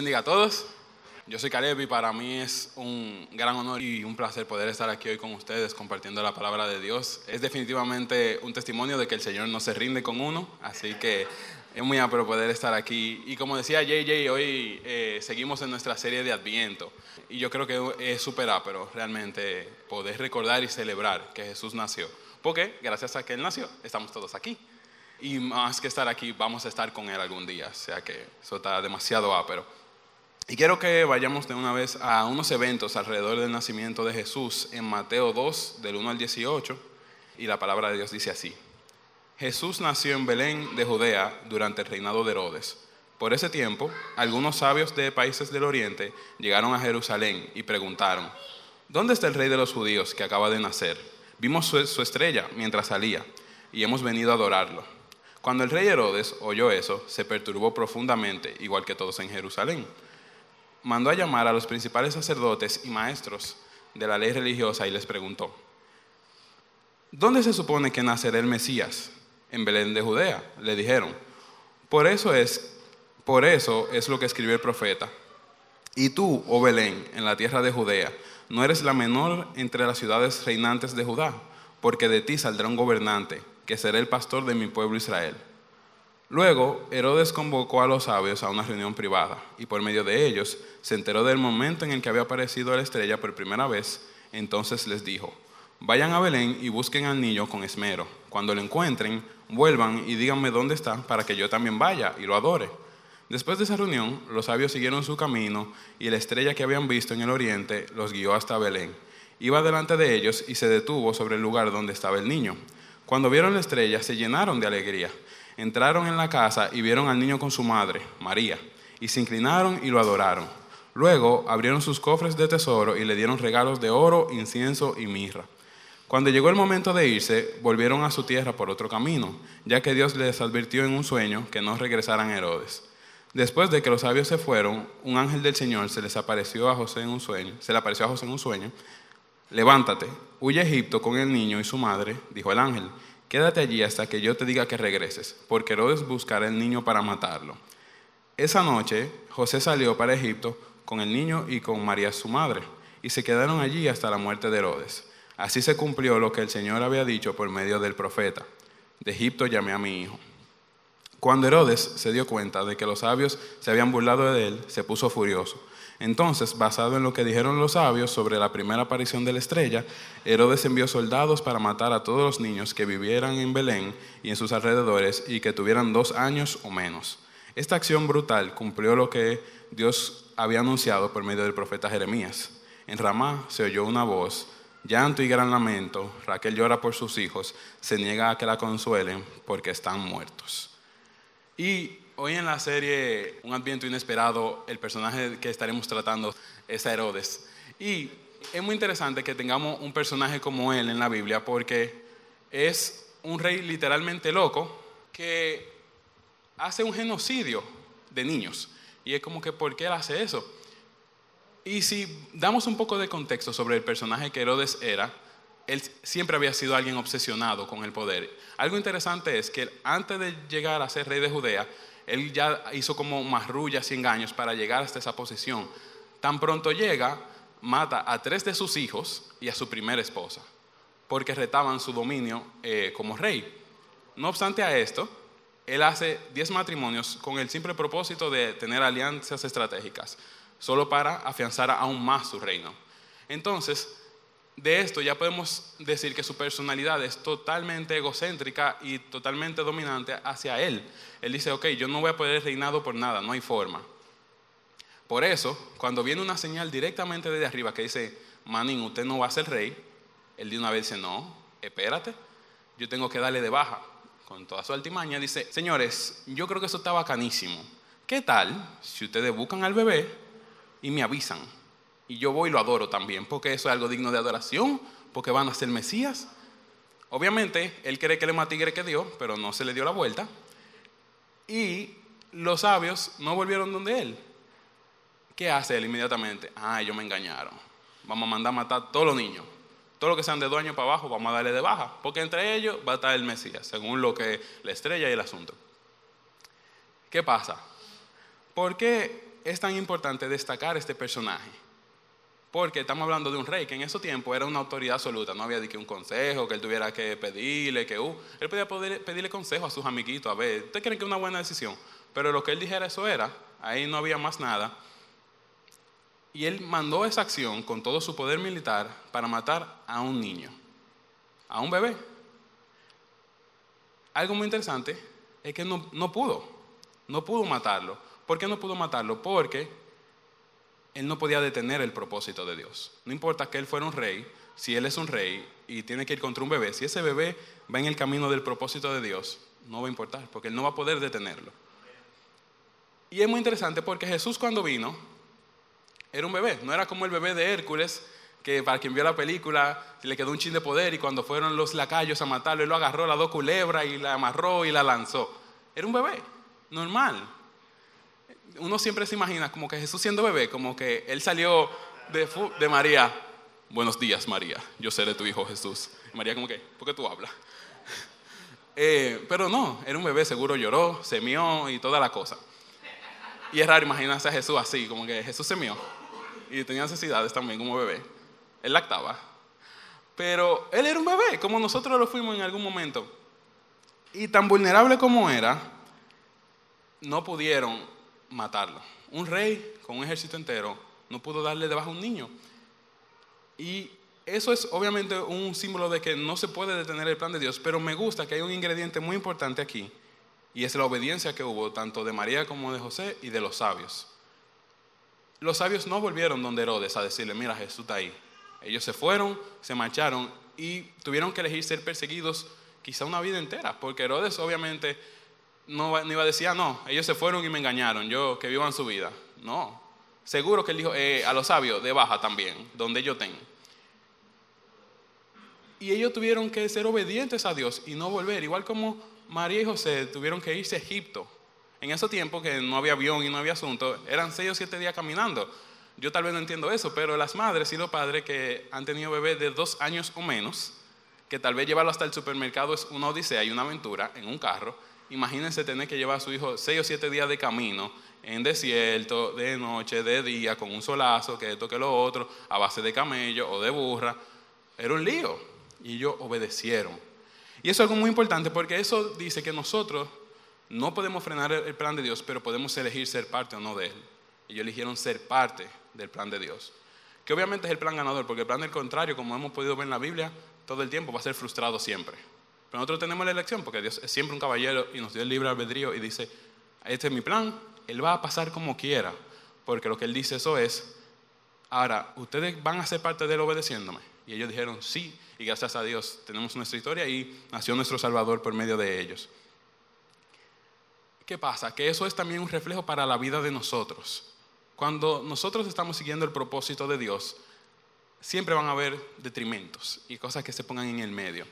bendiga a todos. Yo soy Caleb y para mí es un gran honor y un placer poder estar aquí hoy con ustedes compartiendo la palabra de Dios. Es definitivamente un testimonio de que el Señor no se rinde con uno, así que es muy amplio poder estar aquí. Y como decía JJ, hoy eh, seguimos en nuestra serie de Adviento. Y yo creo que es súper ápero realmente poder recordar y celebrar que Jesús nació. Porque gracias a que Él nació, estamos todos aquí. Y más que estar aquí, vamos a estar con Él algún día. O sea que eso está demasiado ápero. Y quiero que vayamos de una vez a unos eventos alrededor del nacimiento de Jesús en Mateo 2, del 1 al 18. Y la palabra de Dios dice así. Jesús nació en Belén de Judea durante el reinado de Herodes. Por ese tiempo, algunos sabios de países del oriente llegaron a Jerusalén y preguntaron, ¿dónde está el rey de los judíos que acaba de nacer? Vimos su, estrella mientras salía y hemos venido a adorarlo. Cuando el rey Herodes oyó eso, se perturbó profundamente, igual que todos en Jerusalén. Mandó a llamar a los principales sacerdotes y maestros de la ley religiosa y les preguntó, ¿dónde se supone que nacerá el Mesías? en Belén de Judea, le dijeron. Por eso es, por eso es lo que escribió el profeta. Y tú, oh Belén, en la tierra de Judea, no eres la menor entre las ciudades reinantes de Judá, porque de ti saldrá un gobernante, que será el pastor de mi pueblo Israel. Luego, Herodes convocó a los sabios a una reunión privada, y por medio de ellos se enteró del momento en el que había aparecido la estrella por primera vez, entonces les dijo, vayan a Belén y busquen al niño con esmero. Cuando lo encuentren, vuelvan y díganme dónde está para que yo también vaya y lo adore. Después de esa reunión, los sabios siguieron su camino y la estrella que habían visto en el oriente los guió hasta Belén. Iba delante de ellos y se detuvo sobre el lugar donde estaba el niño. Cuando vieron la estrella, se llenaron de alegría. Entraron en la casa y vieron al niño con su madre, María, y se inclinaron y lo adoraron. Luego abrieron sus cofres de tesoro y le dieron regalos de oro, incienso y mirra. Cuando llegó el momento de irse, volvieron a su tierra por otro camino, ya que Dios les advirtió en un sueño que no regresaran a Herodes. Después de que los sabios se fueron, un ángel del Señor se les apareció a José en un sueño, se le apareció a José en un sueño. Levántate, huye a Egipto con el niño y su madre, dijo el ángel. Quédate allí hasta que yo te diga que regreses, porque Herodes buscará el niño para matarlo. Esa noche José salió para Egipto con el niño y con María su madre, y se quedaron allí hasta la muerte de Herodes. Así se cumplió lo que el Señor había dicho por medio del profeta. De Egipto llamé a mi hijo. Cuando Herodes se dio cuenta de que los sabios se habían burlado de él, se puso furioso. Entonces, basado en lo que dijeron los sabios sobre la primera aparición de la estrella, Herodes envió soldados para matar a todos los niños que vivieran en Belén y en sus alrededores y que tuvieran dos años o menos. Esta acción brutal cumplió lo que Dios había anunciado por medio del profeta Jeremías. En Ramá se oyó una voz llanto y gran lamento, Raquel llora por sus hijos, se niega a que la consuelen porque están muertos. Y hoy en la serie Un Adviento Inesperado, el personaje que estaremos tratando es Herodes. Y es muy interesante que tengamos un personaje como él en la Biblia porque es un rey literalmente loco que hace un genocidio de niños. Y es como que, ¿por qué él hace eso? Y si damos un poco de contexto sobre el personaje que Herodes era, él siempre había sido alguien obsesionado con el poder. Algo interesante es que antes de llegar a ser rey de Judea, él ya hizo como marrullas y engaños para llegar hasta esa posición. Tan pronto llega, mata a tres de sus hijos y a su primera esposa, porque retaban su dominio eh, como rey. No obstante a esto, él hace diez matrimonios con el simple propósito de tener alianzas estratégicas solo para afianzar aún más su reino. Entonces, de esto ya podemos decir que su personalidad es totalmente egocéntrica y totalmente dominante hacia él. Él dice, ok, yo no voy a poder reinado por nada, no hay forma. Por eso, cuando viene una señal directamente desde arriba que dice, Manín, usted no va a ser rey, él de una vez dice, no, espérate, yo tengo que darle de baja. Con toda su altimaña dice, señores, yo creo que eso está bacanísimo. ¿Qué tal si ustedes buscan al bebé y me avisan. Y yo voy y lo adoro también, porque eso es algo digno de adoración, porque van a ser Mesías. Obviamente, él cree que él es más tigre que Dios, pero no se le dio la vuelta. Y los sabios no volvieron donde él. ¿Qué hace él inmediatamente? Ah, ellos me engañaron. Vamos a mandar a matar a todos los niños. Todos los que sean de dueño para abajo, vamos a darle de baja. Porque entre ellos va a estar el Mesías, según lo que la estrella y el asunto. ¿Qué pasa? ¿Por qué es tan importante destacar este personaje? Porque estamos hablando de un rey que en ese tiempo era una autoridad absoluta, no había de un consejo, que él tuviera que pedirle, que uh, él podía pedirle consejo a sus amiguitos, a ver, ¿ustedes creen que es una buena decisión? Pero lo que él dijera eso era, ahí no había más nada. Y él mandó esa acción con todo su poder militar para matar a un niño, a un bebé. Algo muy interesante es que no, no pudo, no pudo matarlo. ¿Por qué no pudo matarlo? Porque él no podía detener el propósito de Dios. No importa que él fuera un rey, si él es un rey y tiene que ir contra un bebé, si ese bebé va en el camino del propósito de Dios, no va a importar, porque él no va a poder detenerlo. Y es muy interesante porque Jesús cuando vino era un bebé, no era como el bebé de Hércules, que para quien vio la película le quedó un chin de poder y cuando fueron los lacayos a matarlo, él lo agarró, la dos culebras y la amarró y la lanzó. Era un bebé, normal, uno siempre se imagina como que Jesús siendo bebé, como que él salió de, María. Buenos días, María. Yo seré tu hijo Jesús. María como que, ¿por qué tú hablas? Eh, pero no, era un bebé, seguro lloró, semió y toda la cosa. Y es raro imaginarse a Jesús así, como que Jesús semió y tenía necesidades también como bebé. Él lactaba. Pero él era un bebé, como nosotros lo fuimos en algún momento. Y tan vulnerable como era, no pudieron matarlo. Un rey con un ejército entero no pudo darle debajo a un niño. Y eso es obviamente un símbolo de que no se puede detener el plan de Dios, pero me gusta que hay un ingrediente muy importante aquí, y es la obediencia que hubo tanto de María como de José y de los sabios. Los sabios no volvieron donde Herodes a decirle, mira, Jesús está ahí. Ellos se fueron, se marcharon y tuvieron que elegir ser perseguidos quizá una vida entera, porque Herodes obviamente no, iba a decir, ah, no, ellos se fueron y me engañaron, yo que vivan su vida. No, seguro que él dijo eh, a los sabios de baja también, donde ellos tengo. Y ellos tuvieron que ser obedientes a Dios y no volver, igual como María y José tuvieron que irse a Egipto. En ese tiempo que no había avión y no había asunto, eran seis o siete días caminando. Yo tal vez no entiendo eso, pero las madres y los padres que han tenido bebés de dos años o menos, que tal vez llevarlo hasta el supermercado es una odisea y una aventura en un carro, imagínense tener que llevar a su hijo seis o siete días de camino en desierto, de noche, de día, con un solazo, que esto, que lo otro, a base de camello o de burra. Era un lío. Y ellos obedecieron. Y eso es algo muy importante porque eso dice que nosotros no podemos frenar el plan de Dios, pero podemos elegir ser parte o no de él. Ellos eligieron ser parte del plan de Dios. Que obviamente es el plan ganador, porque el plan del contrario, como hemos podido ver en la Biblia, todo el tiempo va a ser frustrado siempre. Pero nosotros tenemos la elección porque Dios es siempre un caballero y nos dio el libre albedrío y dice, este es mi plan, Él va a pasar como quiera, porque lo que Él dice eso es, ahora, ¿ustedes van a ser parte de Él obedeciéndome? Y ellos dijeron, sí, y gracias a Dios tenemos nuestra historia y nació nuestro Salvador por medio de ellos. ¿Qué pasa? Que eso es también un reflejo para la vida de nosotros. Cuando nosotros estamos siguiendo el propósito de Dios, siempre van a haber detrimentos y cosas que se pongan en el medio.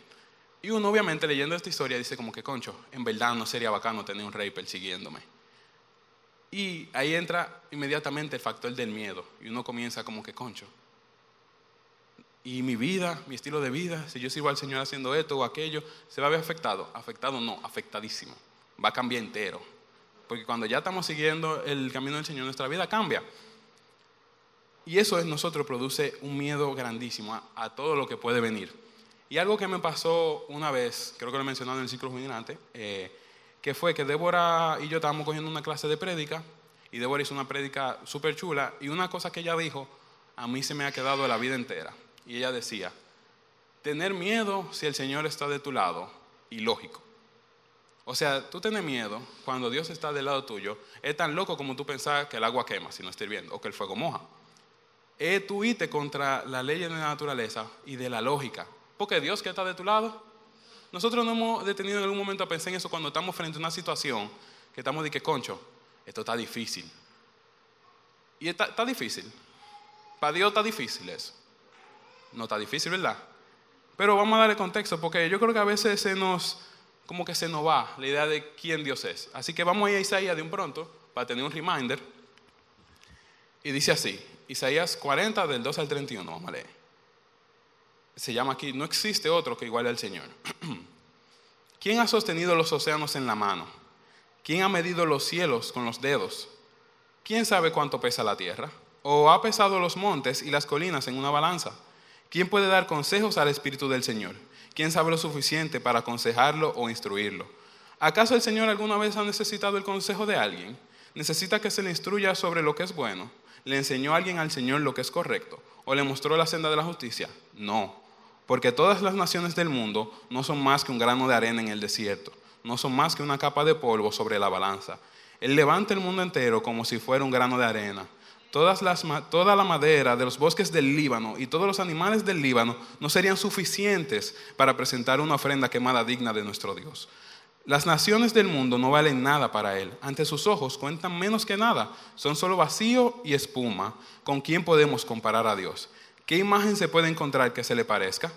Y uno obviamente leyendo esta historia dice como que, concho, en verdad no sería bacano tener un rey persiguiéndome. Y ahí entra inmediatamente el factor del miedo. Y uno comienza como que, concho. Y mi vida, mi estilo de vida, si yo sigo al Señor haciendo esto o aquello, ¿se va a ver afectado? Afectado no, afectadísimo. Va a cambiar entero. Porque cuando ya estamos siguiendo el camino del Señor, nuestra vida cambia. Y eso en nosotros produce un miedo grandísimo a todo lo que puede venir. Y algo que me pasó una vez, creo que lo he mencionado en el ciclo juvenil eh, que fue que Débora y yo estábamos cogiendo una clase de prédica y Débora hizo una prédica súper chula y una cosa que ella dijo a mí se me ha quedado la vida entera. Y ella decía, tener miedo si el Señor está de tu lado, ilógico. O sea, tú tienes miedo cuando Dios está del lado tuyo, es tan loco como tú pensar que el agua quema si no está hirviendo o que el fuego moja. Es irte contra la ley de la naturaleza y de la lógica porque Dios que está de tu lado. Nosotros no hemos detenido en algún momento a pensar en eso cuando estamos frente a una situación que estamos de que, concho, esto está difícil. Y está, difícil. Para Dios está difícil eso. No está difícil, ¿verdad? Pero vamos a darle contexto porque yo creo que a veces se nos, como que se nos va la idea de quién Dios es. Así que vamos a ir a Isaías de un pronto para tener un reminder. Y dice así, Isaías 40 del 2 al 31, vamos a leer se llama aquí, no existe otro que iguale al Señor. ¿Quién ha sostenido los océanos en la mano? ¿Quién ha medido los cielos con los dedos? ¿Quién sabe cuánto pesa la tierra? ¿O ha pesado los montes y las colinas en una balanza? ¿Quién puede dar consejos al Espíritu del Señor? ¿Quién sabe lo suficiente para aconsejarlo o instruirlo? ¿Acaso el Señor alguna vez ha necesitado el consejo de alguien? ¿Necesita que se le instruya sobre lo que es bueno? ¿Le enseñó alguien al Señor lo que es correcto? ¿O le mostró la senda de la justicia? No, porque todas las naciones del mundo no son más que un grano de arena en el desierto, no son más que una capa de polvo sobre la balanza. Él levanta el mundo entero como si fuera un grano de arena. Todas las, toda la madera de los bosques del Líbano y todos los animales del Líbano no serían suficientes para presentar una ofrenda quemada digna de nuestro Dios. Las naciones del mundo no valen nada para Él. Ante sus ojos cuentan menos que nada. Son solo vacío y espuma. ¿Con quién podemos comparar a Dios? ¿Qué imagen se puede encontrar que se le parezca?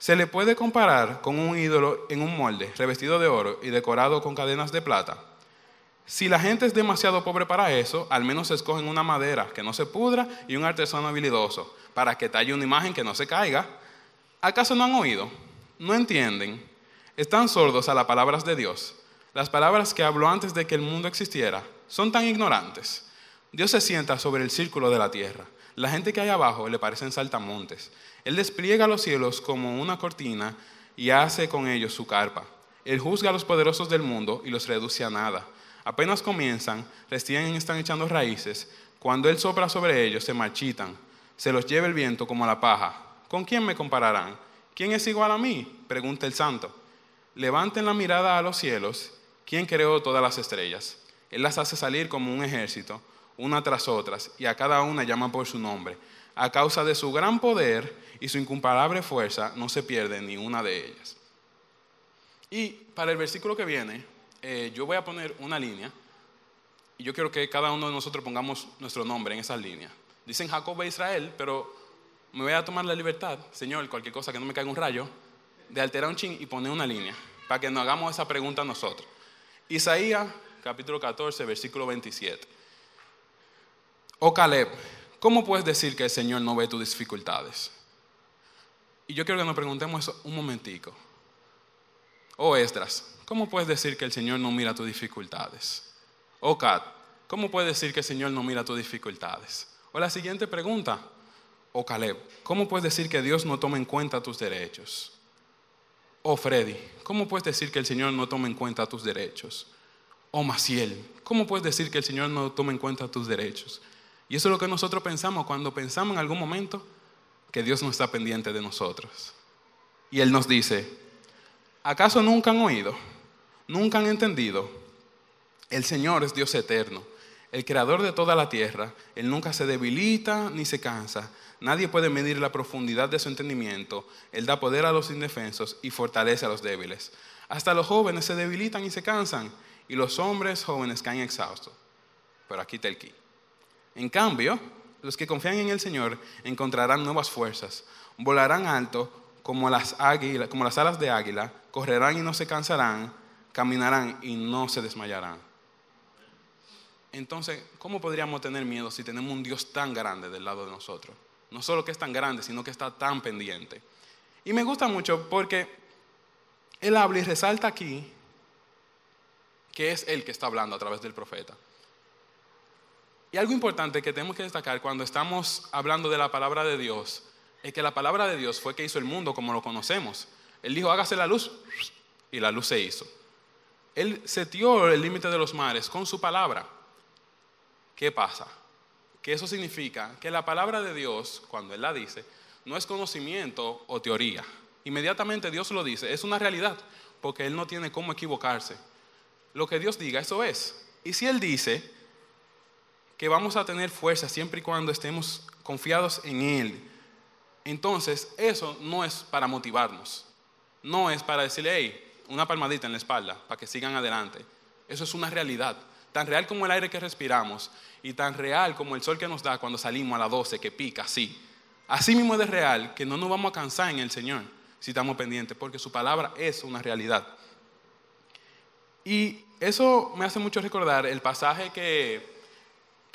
Se le puede comparar con un ídolo en un molde, revestido de oro y decorado con cadenas de plata. Si la gente es demasiado pobre para eso, al menos escogen una madera que no se pudra y un artesano habilidoso para que talle una imagen que no se caiga. ¿Acaso no han oído? ¿No entienden? están sordos a las palabras de Dios. Las palabras que habló antes de que el mundo existiera son tan ignorantes. Dios se sienta sobre el círculo de la tierra. La gente que hay abajo le parecen saltamontes. Él despliega los cielos como una cortina y hace con ellos su carpa. Él juzga a los poderosos del mundo y los reduce a nada. Apenas comienzan, recién están echando raíces. Cuando Él sopla sobre ellos, se marchitan. Se los lleva el viento como la paja. ¿Con quién me compararán? ¿Quién es igual a mí? Pregunta el santo. Levanten la mirada a los cielos. ¿Quién creó todas las estrellas? Él las hace salir como un ejército, una tras otras, y a cada una llama por su nombre. A causa de su gran poder y su incomparable fuerza, no se pierde ni una de ellas. Y para el versículo que viene, eh, yo voy a poner una línea, y yo quiero que cada uno de nosotros pongamos nuestro nombre en esa línea. Dicen Jacob e Israel, pero me voy a tomar la libertad, Señor, cualquier cosa que no me caiga un rayo, de alterar un ching y poner una línea para que nos hagamos esa pregunta nosotros. Isaías capítulo 14, versículo 27. Oh Caleb, ¿cómo puedes decir que el Señor no ve tus dificultades? Y yo quiero que nos preguntemos eso un momentico. Oh Esdras, ¿cómo puedes decir que el Señor no mira tus dificultades? Oh Kat, ¿cómo puedes decir que el Señor no mira tus dificultades? O la siguiente pregunta. Oh Caleb, ¿cómo puedes decir que Dios no toma en cuenta tus derechos? Oh Freddy, ¿cómo puedes decir que el Señor no toma en cuenta tus derechos? Oh Maciel, ¿cómo puedes decir que el Señor no toma en cuenta tus derechos? Y eso es lo que nosotros pensamos cuando pensamos en algún momento que Dios no está pendiente de nosotros. Y Él nos dice, ¿acaso nunca han oído? ¿Nunca han entendido? El Señor es Dios eterno, el creador de toda la tierra. Él nunca se debilita ni se cansa. Nadie puede medir la profundidad de su entendimiento. Él da poder a los indefensos y fortalece a los débiles. Hasta los jóvenes se debilitan y se cansan, y los hombres jóvenes caen exhaustos. Pero aquí está el. En cambio, los que confían en el Señor encontrarán nuevas fuerzas, volarán alto como las, como las alas de águila, correrán y no se cansarán, caminarán y no se desmayarán. Entonces, ¿cómo podríamos tener miedo si tenemos un Dios tan grande del lado de nosotros? No solo que es tan grande, sino que está tan pendiente. Y me gusta mucho porque él habla y resalta aquí que es él que está hablando a través del profeta. Y algo importante que tenemos que destacar cuando estamos hablando de la palabra de Dios es que la palabra de Dios fue que hizo el mundo como lo conocemos. Él dijo, hágase la luz, y la luz se hizo. Él setió el límite de los mares con su palabra. ¿Qué pasa? que eso significa que la palabra de Dios, cuando Él la dice, no es conocimiento o teoría. Inmediatamente Dios lo dice, es una realidad, porque Él no tiene cómo equivocarse. Lo que Dios diga, eso es. Y si Él dice que vamos a tener fuerza siempre y cuando estemos confiados en Él, entonces eso no es para motivarnos, no es para decirle, hey, una palmadita en la espalda para que sigan adelante. Eso es una realidad tan real como el aire que respiramos y tan real como el sol que nos da cuando salimos a las 12 que pica así. Así mismo es real que no nos vamos a cansar en el Señor si estamos pendientes, porque su palabra es una realidad. Y eso me hace mucho recordar el pasaje que,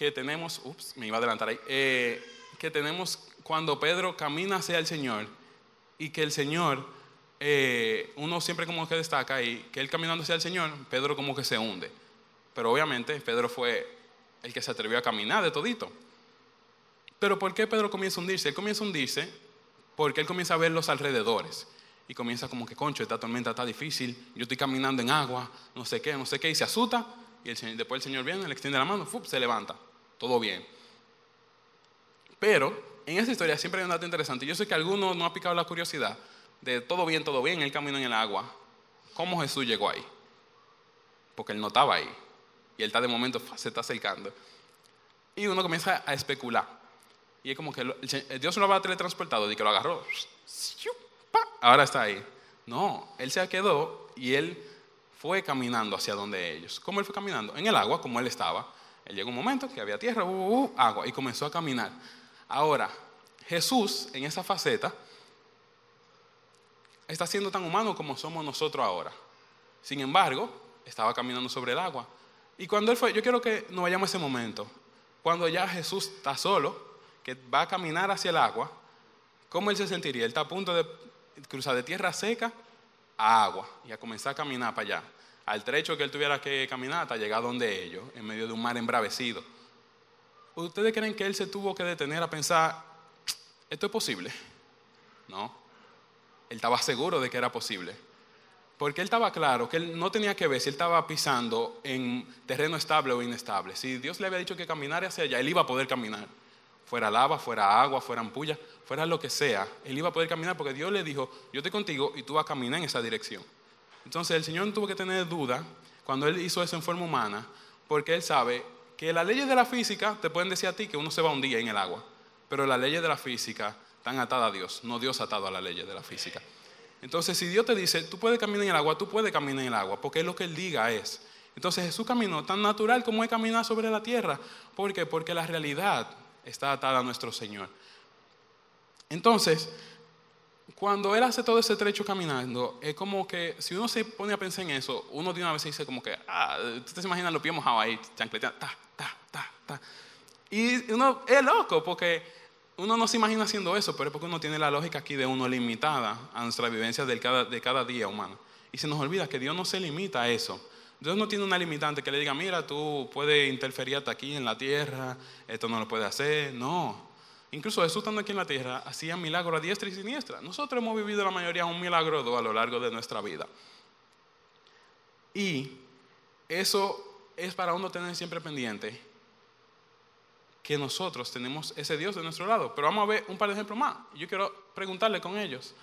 que tenemos, ups, me iba a adelantar ahí, eh, que tenemos cuando Pedro camina hacia el Señor y que el Señor, eh, uno siempre como que destaca ahí, que él caminando hacia el Señor, Pedro como que se hunde. Pero obviamente Pedro fue el que se atrevió a caminar de todito. Pero ¿por qué Pedro comienza a hundirse? Él comienza a hundirse porque él comienza a ver los alrededores y comienza como que, concho, esta tormenta está difícil, yo estoy caminando en agua, no sé qué, no sé qué, y se asusta, y el después el Señor viene, le extiende la mano, se levanta, todo bien. Pero en esa historia siempre hay un dato interesante. Yo sé que alguno no ha picado la curiosidad de todo bien, todo bien, él camina en el agua. ¿Cómo Jesús llegó ahí? Porque él no estaba ahí. Y él está de momento, se está acercando. Y uno comienza a especular. Y es como que Dios lo va teletransportado y que lo agarró. Ahora está ahí. No, él se quedó y él fue caminando hacia donde ellos. ¿Cómo él fue caminando? En el agua, como él estaba. Él llegó un momento que había tierra, uh, uh, uh, agua, y comenzó a caminar. Ahora, Jesús en esa faceta está siendo tan humano como somos nosotros ahora. Sin embargo, estaba caminando sobre el agua. Y cuando él fue, yo quiero que nos vayamos a ese momento, cuando ya Jesús está solo, que va a caminar hacia el agua, ¿cómo él se sentiría? Él está a punto de cruzar de tierra seca a agua y a comenzar a caminar para allá. Al trecho que él tuviera que caminar hasta llegar donde ellos, en medio de un mar embravecido. ¿Ustedes creen que él se tuvo que detener a pensar, esto es posible? No. Él estaba seguro de que era posible. Porque él estaba claro que él no tenía que ver si él estaba pisando en terreno estable o inestable. Si Dios le había dicho que caminara hacia allá, él iba a poder caminar. Fuera lava, fuera agua, fuera ampulla, fuera lo que sea. Él iba a poder caminar porque Dios le dijo, yo estoy contigo y tú vas a caminar en esa dirección. Entonces el Señor no tuvo que tener duda cuando Él hizo eso en forma humana, porque Él sabe que las leyes de la física te pueden decir a ti que uno se va un día en el agua, pero las leyes de la física están atadas a Dios, no Dios atado a las leyes de la física. Entonces, si Dios te dice, tú puedes caminar en el agua, tú puedes caminar en el agua, porque es lo que Él diga es. Entonces Jesús caminó tan natural como es caminar sobre la tierra. ¿Por qué? Porque la realidad está atada a nuestro Señor. Entonces, cuando Él hace todo ese trecho caminando, es como que si uno se pone a pensar en eso, uno de una vez dice como que, ah, tú te imaginas los pies mojados ahí, chancleteando, ta, y uno es loco porque uno no se imagina haciendo eso, pero es porque uno tiene la lógica aquí de uno limitada a nuestra vivencia de cada, de cada día humano. Y se nos olvida que Dios no se limita a eso. Dios no tiene una limitante que le diga, mira, tú puedes interferir hasta aquí en la tierra, esto no lo puedes hacer. No. Incluso Jesús estando aquí en la tierra hacía milagros a diestra y siniestra. Nosotros hemos vivido la mayoría un milagro a lo largo de nuestra vida. Y eso es para uno tener siempre pendiente que nosotros tenemos ese Dios de nuestro lado. Pero vamos a ver un par de ejemplos más. Yo quiero preguntarle con ellos.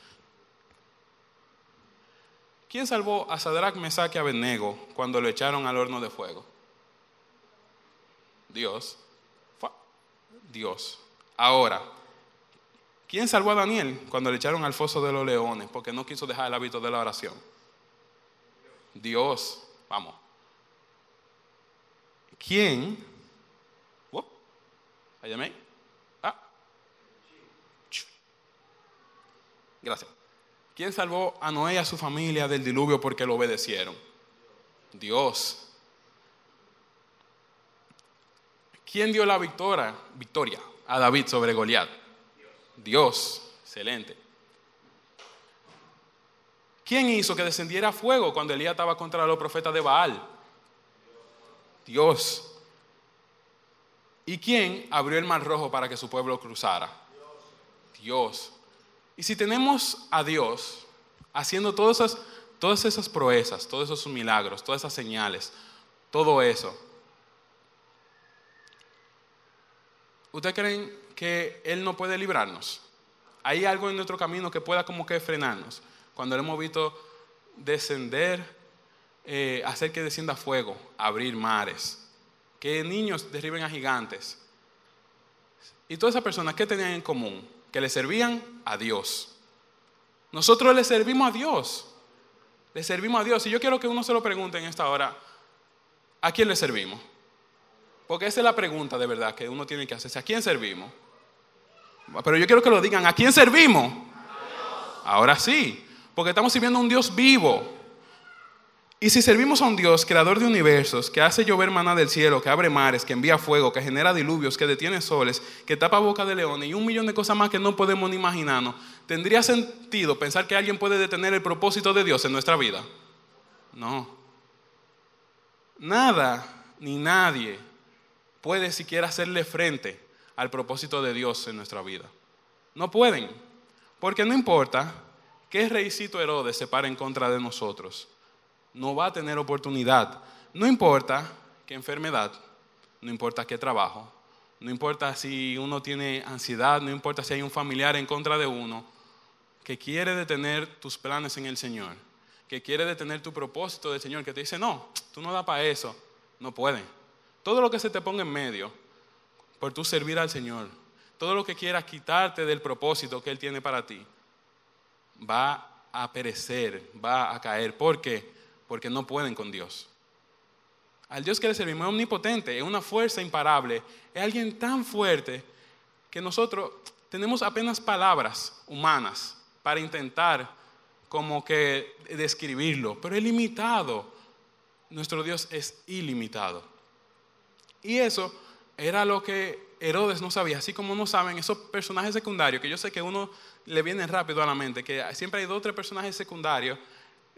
¿Quién salvó a Sadrach, Mesach y Abednego cuando lo echaron al horno de fuego? Dios. Dios. Ahora, ¿quién salvó a Daniel cuando le echaron al foso de los leones porque no quiso dejar el hábito de la oración? Dios. Vamos. ¿Quién ¿Ayamé? Ah. Gracias. ¿Quién salvó a Noé y a su familia del diluvio porque lo obedecieron? Dios. ¿Quién dio la victoria, victoria a David sobre Goliat? Dios. Excelente. ¿Quién hizo que descendiera fuego cuando Elías estaba contra los profetas de Baal? Dios. ¿Y quién abrió el mar rojo para que su pueblo cruzara? Dios. Y si tenemos a Dios haciendo todas esas, todas esas proezas, todos esos milagros, todas esas señales, todo eso, ¿ustedes creen que Él no puede librarnos? ¿Hay algo en nuestro camino que pueda como que frenarnos? Cuando le hemos visto descender, eh, hacer que descienda fuego, abrir mares, que niños derriben a gigantes. Y todas esas personas, ¿qué tenían en común? Que le servían a Dios. Nosotros le servimos a Dios. Le servimos a Dios. Y yo quiero que uno se lo pregunte en esta hora, ¿a quién le servimos? Porque esa es la pregunta de verdad que uno tiene que hacerse. ¿A quién servimos? Pero yo quiero que lo digan, ¿a quién servimos? Ahora sí, porque estamos sirviendo a un Dios vivo. Y si servimos a un Dios, creador de universos, que hace llover maná del cielo, que abre mares, que envía fuego, que genera diluvios, que detiene soles, que tapa boca de leones y un millón de cosas más que no podemos ni imaginarnos, ¿tendría sentido pensar que alguien puede detener el propósito de Dios en nuestra vida? No. Nada ni nadie puede siquiera hacerle frente al propósito de Dios en nuestra vida. No pueden, porque no importa qué reycito Herodes se pare en contra de nosotros, no va a tener oportunidad. No importa qué enfermedad, no importa qué trabajo, no importa si uno tiene ansiedad, no importa si hay un familiar en contra de uno que quiere detener tus planes en el Señor, que quiere detener tu propósito del Señor, que te dice, no, tú no da para eso, no puede. Todo lo que se te ponga en medio por tu servir al Señor, todo lo que quiera quitarte del propósito que Él tiene para ti, va a perecer, va a caer. ¿Por qué? Porque no pueden con Dios. Al Dios que le servimos es omnipotente, es una fuerza imparable, es alguien tan fuerte que nosotros tenemos apenas palabras humanas para intentar como que describirlo, pero es limitado. Nuestro Dios es ilimitado. Y eso era lo que Herodes no sabía, así como no saben esos personajes secundarios, que yo sé que uno le viene rápido a la mente, que siempre hay dos o tres personajes secundarios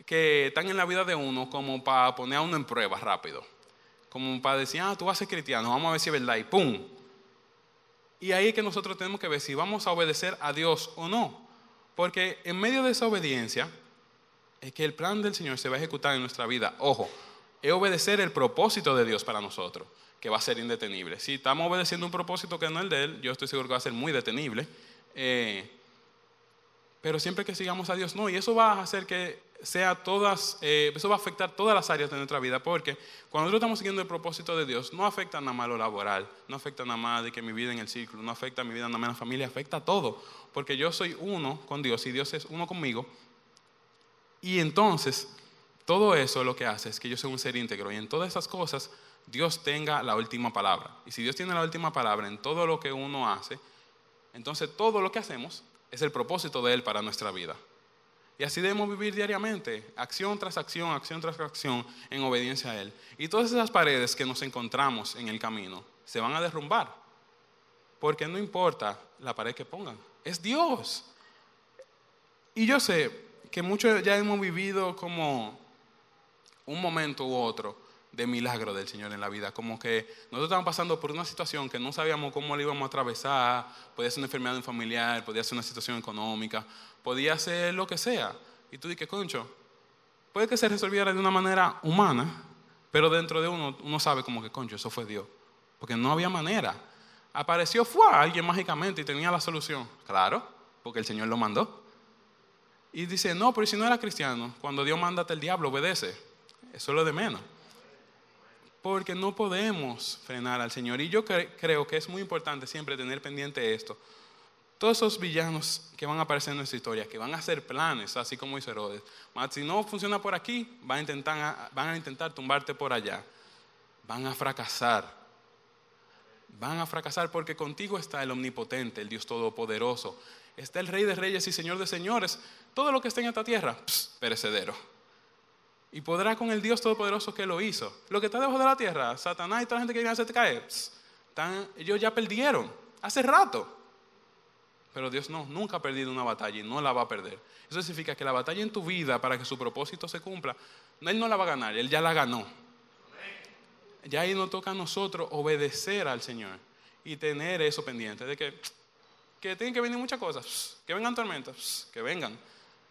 que están en la vida de uno como para poner a uno en prueba rápido. Como para decir, ah, tú vas a ser cristiano, vamos a ver si es verdad, y ¡pum! Y ahí es que nosotros tenemos que ver si vamos a obedecer a Dios o no. Porque en medio de esa obediencia es que el plan del Señor se va a ejecutar en nuestra vida. Ojo, es obedecer el propósito de Dios para nosotros, que va a ser indetenible. Si estamos obedeciendo un propósito que no es el de Él, yo estoy seguro que va a ser muy detenible. Eh, pero siempre que sigamos a Dios, no, y eso va a hacer que sea todas, eh, eso va a afectar todas las áreas de nuestra vida, porque cuando nosotros estamos siguiendo el propósito de Dios, no afecta nada más lo laboral, no afecta nada más de que mi vida en el círculo, no afecta mi vida nada más en la familia, afecta todo, porque yo soy uno con Dios y Dios es uno conmigo, y entonces todo eso lo que hace es que yo soy un ser íntegro, y en todas esas cosas Dios tenga la última palabra, y si Dios tiene la última palabra en todo lo que uno hace, entonces todo lo que hacemos es el propósito de Él para nuestra vida. Y así debemos vivir diariamente, acción tras acción, acción tras acción, en obediencia a Él. Y todas esas paredes que nos encontramos en el camino se van a derrumbar. Porque no importa la pared que pongan, es Dios. Y yo sé que muchos ya hemos vivido como un momento u otro de milagro del Señor en la vida. Como que nosotros estábamos pasando por una situación que no sabíamos cómo la íbamos a atravesar. Podía ser una enfermedad familiar, podía ser una situación económica, podía ser lo que sea. Y tú dices, concho, puede que se resolviera de una manera humana, pero dentro de uno, uno sabe como que, concho, eso fue Dios. Porque no había manera. Apareció, fue alguien mágicamente y tenía la solución. Claro, porque el Señor lo mandó. Y dice, no, pero si no era cristiano, cuando Dios manda el diablo, obedece. Eso es lo de menos. Porque no podemos frenar al Señor. Y yo creo que es muy importante siempre tener pendiente esto. Todos esos villanos que van a aparecer en nuestra historia, que van a hacer planes, así como hizo Herodes. Si no funciona por aquí, van a, intentar, van a intentar tumbarte por allá. Van a fracasar. Van a fracasar porque contigo está el omnipotente, el Dios todopoderoso. Está el Rey de Reyes y Señor de Señores. Todo lo que está en esta tierra, perecedero y podrá con el Dios Todopoderoso que lo hizo. Lo que está debajo de la tierra, Satanás y toda la gente que viene a hacerte caer, ellos ya perdieron hace rato. Pero Dios no, nunca ha perdido una batalla y no la va a perder. Eso significa que la batalla en tu vida, para que su propósito se cumpla, Él no la va a ganar, Él ya la ganó. Ya ahí nos toca a nosotros obedecer al Señor y tener eso pendiente, de que, que tienen que venir muchas cosas, que vengan tormentas, que vengan.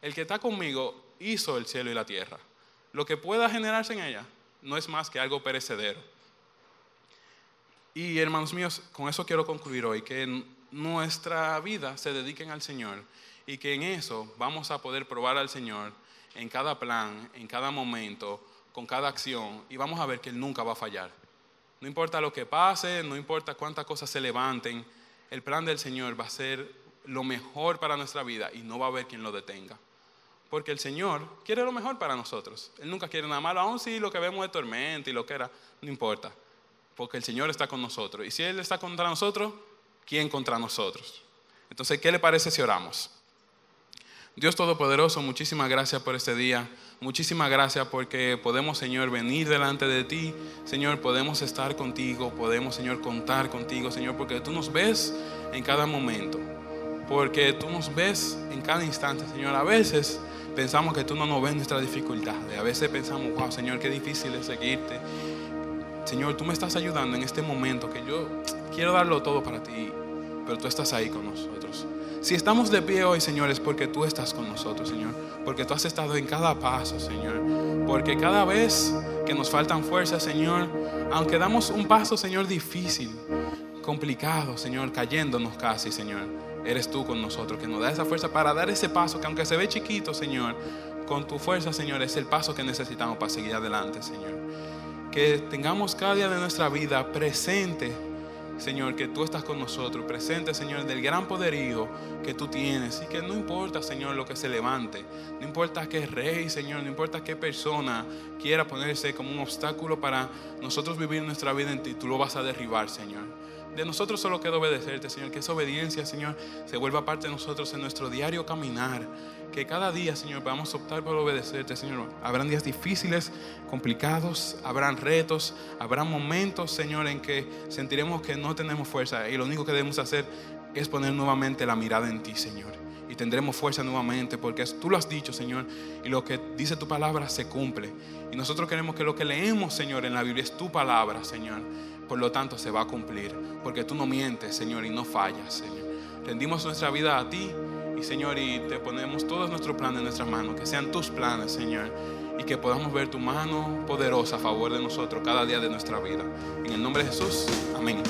El que está conmigo hizo el cielo y la tierra lo que pueda generarse en ella no es más que algo perecedero. Y hermanos míos, con eso quiero concluir hoy, que nuestra vida se dediquen al Señor y que en eso vamos a poder probar al Señor en cada plan, en cada momento, con cada acción y vamos a ver que Él nunca va a fallar. No importa lo que pase, no importa cuántas cosas se levanten, el plan del Señor va a ser lo mejor para nuestra vida y no va a haber quien lo detenga. Porque el Señor quiere lo mejor para nosotros. Él nunca quiere nada malo, aun si lo que vemos es tormenta y lo que era, no importa. Porque el Señor está con nosotros. Y si Él está contra nosotros, ¿quién contra nosotros? Entonces, ¿qué le parece si oramos? Dios Todopoderoso, muchísimas gracias por este día. Muchísimas gracias porque podemos, Señor, venir delante de ti. Señor, podemos estar contigo. Podemos, Señor, contar contigo, Señor, porque tú nos ves en cada momento. Porque tú nos ves en cada instante, Señor. A veces pensamos que tú no nos ves nuestras dificultades. A veces pensamos, wow, Señor, qué difícil es seguirte. Señor, tú me estás ayudando en este momento que yo quiero darlo todo para ti, pero tú estás ahí con nosotros. Si estamos de pie hoy, Señor, es porque tú estás con nosotros, Señor. Porque tú has estado en cada paso, Señor. Porque cada vez que nos faltan fuerzas, Señor, aunque damos un paso, Señor, difícil, complicado, Señor, cayéndonos casi, Señor, eres tú con nosotros, que nos da esa fuerza para dar ese paso, que aunque se ve chiquito, Señor, con tu fuerza, Señor, es el paso que necesitamos para seguir adelante, Señor. Que tengamos cada día de nuestra vida presente Señor, que tú estás con nosotros, presente, Señor, del gran poderío que tú tienes. Y que no importa, Señor, lo que se levante. No importa qué rey, Señor, no importa qué persona quiera ponerse como un obstáculo para nosotros vivir nuestra vida en ti. Tú lo vas a derribar, Señor. De nosotros solo queda obedecerte, Señor. Que esa obediencia, Señor, se vuelva parte de nosotros en nuestro diario caminar. Que cada día, Señor, podamos optar por obedecerte, Señor. Habrán días difíciles, complicados, habrán retos, habrán momentos, Señor, en que sentiremos que no tenemos fuerza. Y lo único que debemos hacer es poner nuevamente la mirada en ti, Señor. Y tendremos fuerza nuevamente porque tú lo has dicho, Señor. Y lo que dice tu palabra se cumple. Y nosotros queremos que lo que leemos, Señor, en la Biblia es tu palabra, Señor por lo tanto se va a cumplir, porque tú no mientes, Señor, y no fallas, Señor. Rendimos nuestra vida a ti y, Señor, y te ponemos todos nuestros planes en nuestras manos, que sean tus planes, Señor, y que podamos ver tu mano poderosa a favor de nosotros cada día de nuestra vida. En el nombre de Jesús, amén.